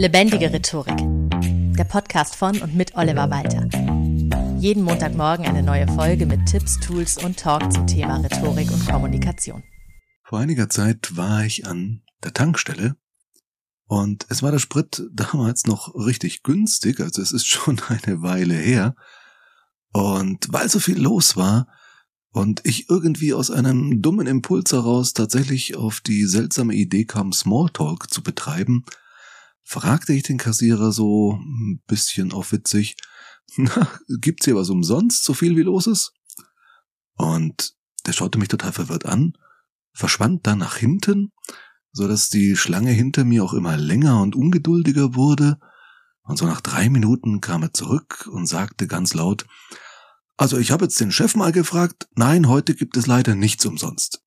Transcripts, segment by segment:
Lebendige Rhetorik. Der Podcast von und mit Oliver Walter. Jeden Montagmorgen eine neue Folge mit Tipps, Tools und Talk zum Thema Rhetorik und Kommunikation. Vor einiger Zeit war ich an der Tankstelle und es war der Sprit damals noch richtig günstig, also es ist schon eine Weile her. Und weil so viel los war, und ich irgendwie aus einem dummen Impuls heraus tatsächlich auf die seltsame Idee kam, Smalltalk zu betreiben, fragte ich den Kassierer so ein bisschen auf witzig, na, gibt's hier was umsonst, so viel wie los ist? Und der schaute mich total verwirrt an, verschwand dann nach hinten, so dass die Schlange hinter mir auch immer länger und ungeduldiger wurde, und so nach drei Minuten kam er zurück und sagte ganz laut, also ich habe jetzt den Chef mal gefragt, nein, heute gibt es leider nichts umsonst.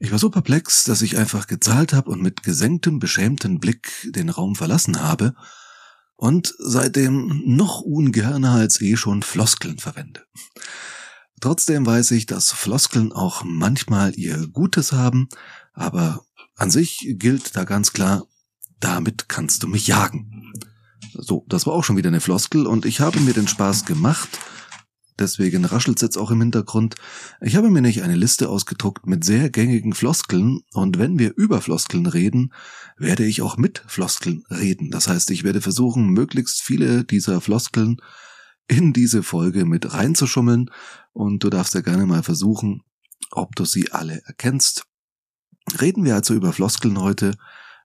Ich war so perplex, dass ich einfach gezahlt habe und mit gesenktem, beschämten Blick den Raum verlassen habe und seitdem noch ungerner als eh schon Floskeln verwende. Trotzdem weiß ich, dass Floskeln auch manchmal ihr Gutes haben, aber an sich gilt da ganz klar, damit kannst du mich jagen. So, das war auch schon wieder eine Floskel und ich habe mir den Spaß gemacht. Deswegen raschelt's jetzt auch im Hintergrund. Ich habe mir nicht eine Liste ausgedruckt mit sehr gängigen Floskeln und wenn wir über Floskeln reden, werde ich auch mit Floskeln reden. Das heißt, ich werde versuchen, möglichst viele dieser Floskeln in diese Folge mit reinzuschummeln und du darfst ja gerne mal versuchen, ob du sie alle erkennst. Reden wir also über Floskeln heute.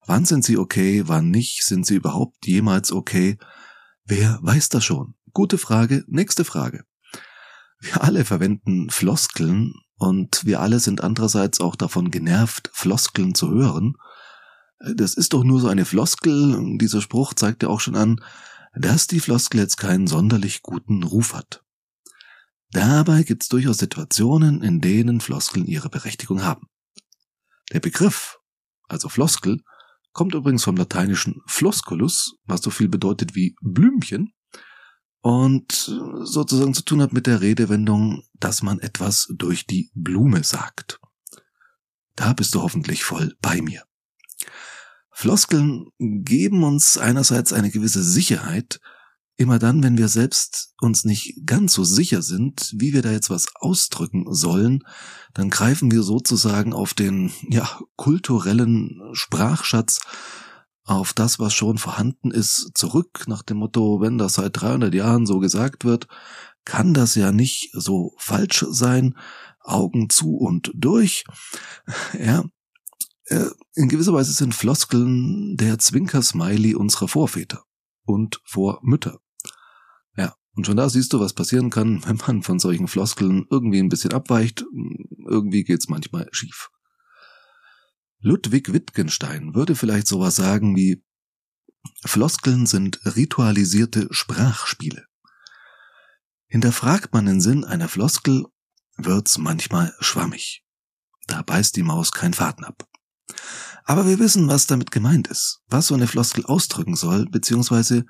Wann sind sie okay, wann nicht? Sind sie überhaupt jemals okay? Wer weiß das schon? Gute Frage. Nächste Frage. Wir alle verwenden Floskeln und wir alle sind andererseits auch davon genervt, Floskeln zu hören. Das ist doch nur so eine Floskel. Dieser Spruch zeigt ja auch schon an, dass die Floskel jetzt keinen sonderlich guten Ruf hat. Dabei gibt es durchaus Situationen, in denen Floskeln ihre Berechtigung haben. Der Begriff, also Floskel, kommt übrigens vom lateinischen flosculus, was so viel bedeutet wie Blümchen und sozusagen zu tun hat mit der Redewendung, dass man etwas durch die Blume sagt. Da bist du hoffentlich voll bei mir. Floskeln geben uns einerseits eine gewisse Sicherheit, Immer dann, wenn wir selbst uns nicht ganz so sicher sind, wie wir da jetzt was ausdrücken sollen, dann greifen wir sozusagen auf den, ja, kulturellen Sprachschatz, auf das, was schon vorhanden ist, zurück, nach dem Motto, wenn das seit 300 Jahren so gesagt wird, kann das ja nicht so falsch sein, Augen zu und durch. Ja, äh, in gewisser Weise sind Floskeln der Zwinker-Smiley unserer Vorväter und Vormütter. Und schon da siehst du, was passieren kann, wenn man von solchen Floskeln irgendwie ein bisschen abweicht. Irgendwie geht's manchmal schief. Ludwig Wittgenstein würde vielleicht sowas sagen wie Floskeln sind ritualisierte Sprachspiele. Hinterfragt man den Sinn einer Floskel, wird's manchmal schwammig. Da beißt die Maus kein Faden ab. Aber wir wissen, was damit gemeint ist, was so eine Floskel ausdrücken soll, beziehungsweise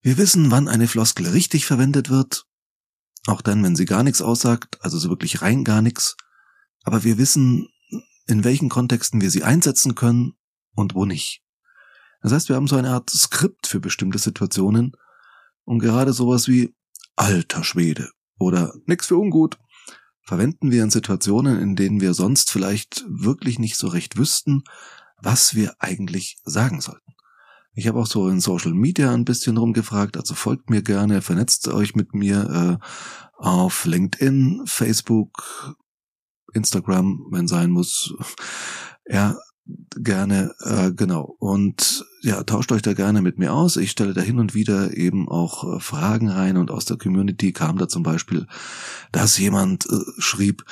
wir wissen, wann eine Floskel richtig verwendet wird, auch dann, wenn sie gar nichts aussagt, also so wirklich rein gar nichts, aber wir wissen, in welchen Kontexten wir sie einsetzen können und wo nicht. Das heißt, wir haben so eine Art Skript für bestimmte Situationen und gerade sowas wie alter Schwede oder nix für ungut verwenden wir in Situationen, in denen wir sonst vielleicht wirklich nicht so recht wüssten, was wir eigentlich sagen sollten. Ich habe auch so in Social Media ein bisschen rumgefragt, also folgt mir gerne, vernetzt euch mit mir äh, auf LinkedIn, Facebook, Instagram, wenn sein muss. Ja, gerne, äh, genau. Und ja, tauscht euch da gerne mit mir aus. Ich stelle da hin und wieder eben auch äh, Fragen rein und aus der Community kam da zum Beispiel, dass jemand äh, schrieb,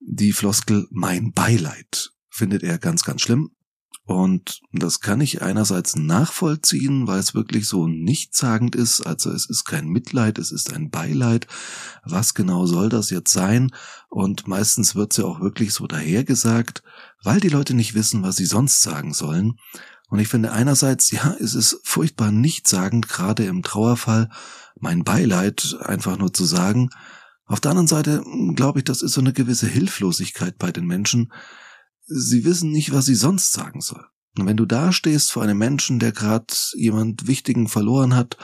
die Floskel mein Beileid findet er ganz, ganz schlimm. Und das kann ich einerseits nachvollziehen, weil es wirklich so nichtssagend ist. Also es ist kein Mitleid, es ist ein Beileid. Was genau soll das jetzt sein? Und meistens wird es ja auch wirklich so dahergesagt, weil die Leute nicht wissen, was sie sonst sagen sollen. Und ich finde einerseits, ja, es ist furchtbar nichtssagend, gerade im Trauerfall, mein Beileid einfach nur zu sagen. Auf der anderen Seite glaube ich, das ist so eine gewisse Hilflosigkeit bei den Menschen, Sie wissen nicht, was Sie sonst sagen soll. Und wenn du da stehst vor einem Menschen, der gerade jemand Wichtigen verloren hat,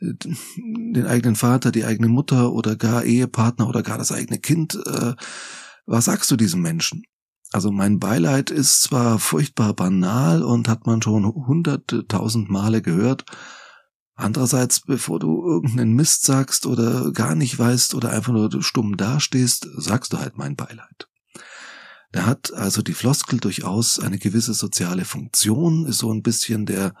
den eigenen Vater, die eigene Mutter oder gar Ehepartner oder gar das eigene Kind, äh, was sagst du diesem Menschen? Also mein Beileid ist zwar furchtbar banal und hat man schon hunderte, tausend Male gehört. Andererseits, bevor du irgendeinen Mist sagst oder gar nicht weißt oder einfach nur stumm dastehst, sagst du halt mein Beileid. Da hat also die Floskel durchaus eine gewisse soziale Funktion, ist so ein bisschen der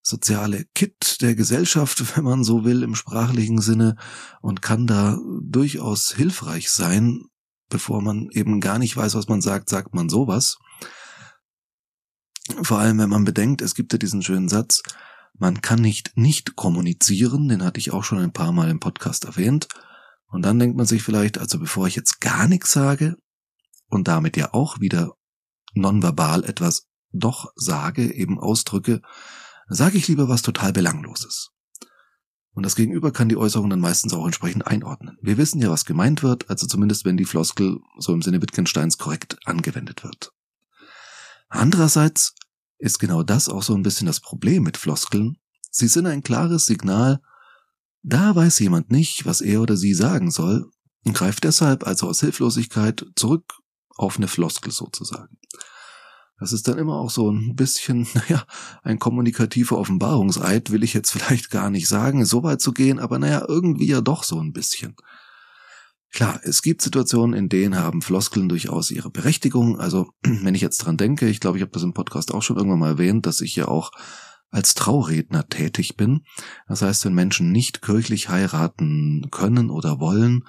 soziale Kit der Gesellschaft, wenn man so will, im sprachlichen Sinne und kann da durchaus hilfreich sein. Bevor man eben gar nicht weiß, was man sagt, sagt man sowas. Vor allem, wenn man bedenkt, es gibt ja diesen schönen Satz, man kann nicht nicht kommunizieren, den hatte ich auch schon ein paar Mal im Podcast erwähnt. Und dann denkt man sich vielleicht, also bevor ich jetzt gar nichts sage und damit ja auch wieder nonverbal etwas doch sage, eben ausdrücke, sage ich lieber was total Belangloses. Und das Gegenüber kann die Äußerung dann meistens auch entsprechend einordnen. Wir wissen ja, was gemeint wird, also zumindest wenn die Floskel so im Sinne Wittgensteins korrekt angewendet wird. Andererseits ist genau das auch so ein bisschen das Problem mit Floskeln. Sie sind ein klares Signal, da weiß jemand nicht, was er oder sie sagen soll und greift deshalb also aus Hilflosigkeit zurück auf eine Floskel sozusagen. Das ist dann immer auch so ein bisschen, naja, ein kommunikativer Offenbarungseid, will ich jetzt vielleicht gar nicht sagen, so weit zu gehen, aber naja, irgendwie ja doch so ein bisschen. Klar, es gibt Situationen, in denen haben Floskeln durchaus ihre Berechtigung. Also, wenn ich jetzt dran denke, ich glaube, ich habe das im Podcast auch schon irgendwann mal erwähnt, dass ich ja auch als Trauredner tätig bin. Das heißt, wenn Menschen nicht kirchlich heiraten können oder wollen,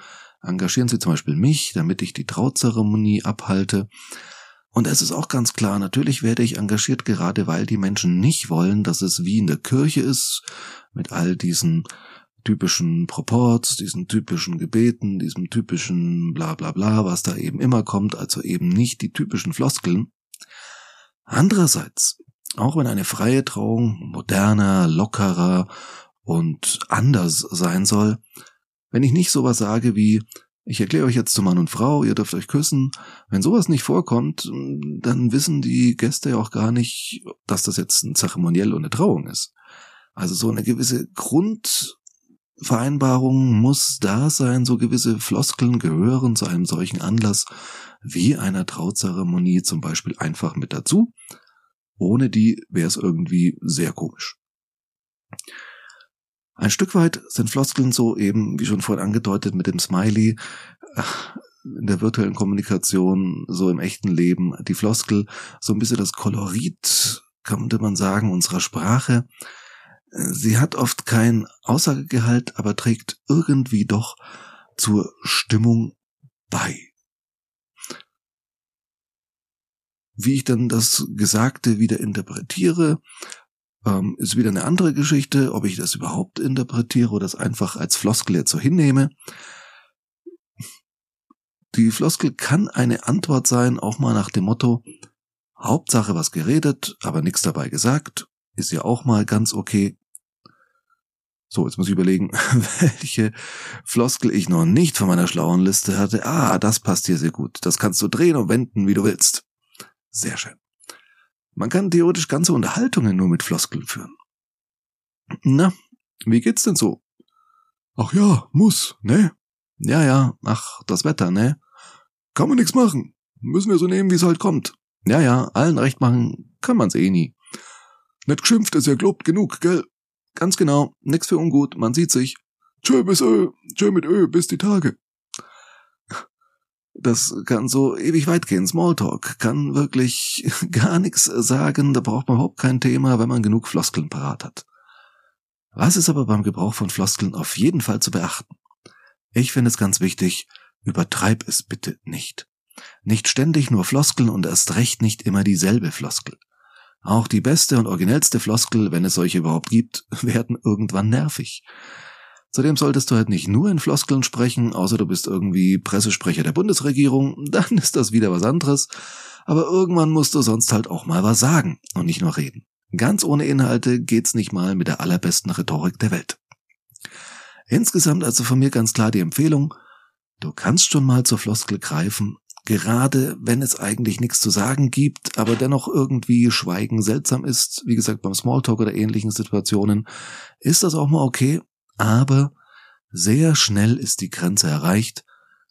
engagieren sie zum Beispiel mich, damit ich die Trauzeremonie abhalte. Und es ist auch ganz klar, natürlich werde ich engagiert, gerade weil die Menschen nicht wollen, dass es wie in der Kirche ist, mit all diesen typischen Proports, diesen typischen Gebeten, diesem typischen bla bla bla, was da eben immer kommt, also eben nicht die typischen Floskeln. Andererseits, auch wenn eine freie Trauung moderner, lockerer und anders sein soll, wenn ich nicht sowas sage wie, ich erkläre euch jetzt zu Mann und Frau, ihr dürft euch küssen. Wenn sowas nicht vorkommt, dann wissen die Gäste ja auch gar nicht, dass das jetzt ein Zeremoniell und eine Trauung ist. Also so eine gewisse Grundvereinbarung muss da sein, so gewisse Floskeln gehören zu einem solchen Anlass wie einer Trauzeremonie zum Beispiel einfach mit dazu. Ohne die wäre es irgendwie sehr komisch. Ein Stück weit sind Floskeln so eben, wie schon vorhin angedeutet, mit dem Smiley äh, in der virtuellen Kommunikation, so im echten Leben, die Floskel, so ein bisschen das Kolorit, könnte man sagen, unserer Sprache. Sie hat oft kein Aussagegehalt, aber trägt irgendwie doch zur Stimmung bei. Wie ich dann das Gesagte wieder interpretiere, ähm, ist wieder eine andere Geschichte, ob ich das überhaupt interpretiere oder das einfach als Floskel jetzt so hinnehme. Die Floskel kann eine Antwort sein, auch mal nach dem Motto, Hauptsache was geredet, aber nichts dabei gesagt, ist ja auch mal ganz okay. So, jetzt muss ich überlegen, welche Floskel ich noch nicht von meiner schlauen Liste hatte. Ah, das passt hier sehr gut. Das kannst du drehen und wenden, wie du willst. Sehr schön. Man kann theoretisch ganze Unterhaltungen nur mit Floskeln führen. Na, wie geht's denn so? Ach ja, muss, ne? Ja, ja, ach, das Wetter, ne? Kann man nix machen. Müssen wir so nehmen, wie es halt kommt. Ja, ja, allen recht machen kann man's eh nie. Nicht geschimpft ist ja gelobt genug, gell? Ganz genau, nix für ungut, man sieht sich. Tschö bis Ö, tschö mit Ö, bis die Tage. Das kann so ewig weit gehen. Smalltalk kann wirklich gar nichts sagen. Da braucht man überhaupt kein Thema, wenn man genug Floskeln parat hat. Was ist aber beim Gebrauch von Floskeln auf jeden Fall zu beachten? Ich finde es ganz wichtig, übertreib es bitte nicht. Nicht ständig nur Floskeln und erst recht nicht immer dieselbe Floskel. Auch die beste und originellste Floskel, wenn es solche überhaupt gibt, werden irgendwann nervig. Zudem solltest du halt nicht nur in Floskeln sprechen, außer du bist irgendwie Pressesprecher der Bundesregierung, dann ist das wieder was anderes. Aber irgendwann musst du sonst halt auch mal was sagen und nicht nur reden. Ganz ohne Inhalte geht's nicht mal mit der allerbesten Rhetorik der Welt. Insgesamt also von mir ganz klar die Empfehlung, du kannst schon mal zur Floskel greifen, gerade wenn es eigentlich nichts zu sagen gibt, aber dennoch irgendwie Schweigen seltsam ist, wie gesagt beim Smalltalk oder ähnlichen Situationen, ist das auch mal okay, aber sehr schnell ist die Grenze erreicht,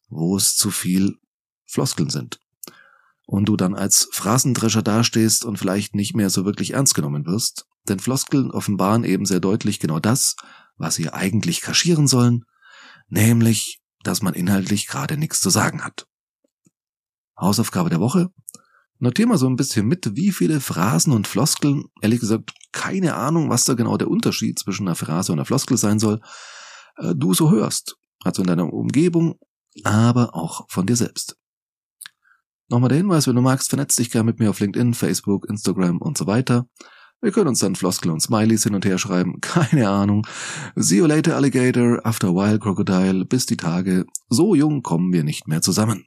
wo es zu viel Floskeln sind. Und du dann als Phrasendrescher dastehst und vielleicht nicht mehr so wirklich ernst genommen wirst, denn Floskeln offenbaren eben sehr deutlich genau das, was sie eigentlich kaschieren sollen, nämlich, dass man inhaltlich gerade nichts zu sagen hat. Hausaufgabe der Woche. Notier mal so ein bisschen mit, wie viele Phrasen und Floskeln, ehrlich gesagt, keine Ahnung, was da genau der Unterschied zwischen einer Phrase und einer Floskel sein soll, äh, du so hörst. Also in deiner Umgebung, aber auch von dir selbst. Nochmal der Hinweis, wenn du magst, vernetz dich gerne mit mir auf LinkedIn, Facebook, Instagram und so weiter. Wir können uns dann Floskel und Smileys hin und her schreiben, keine Ahnung. See you later, Alligator, after a while, Crocodile, bis die Tage. So jung kommen wir nicht mehr zusammen.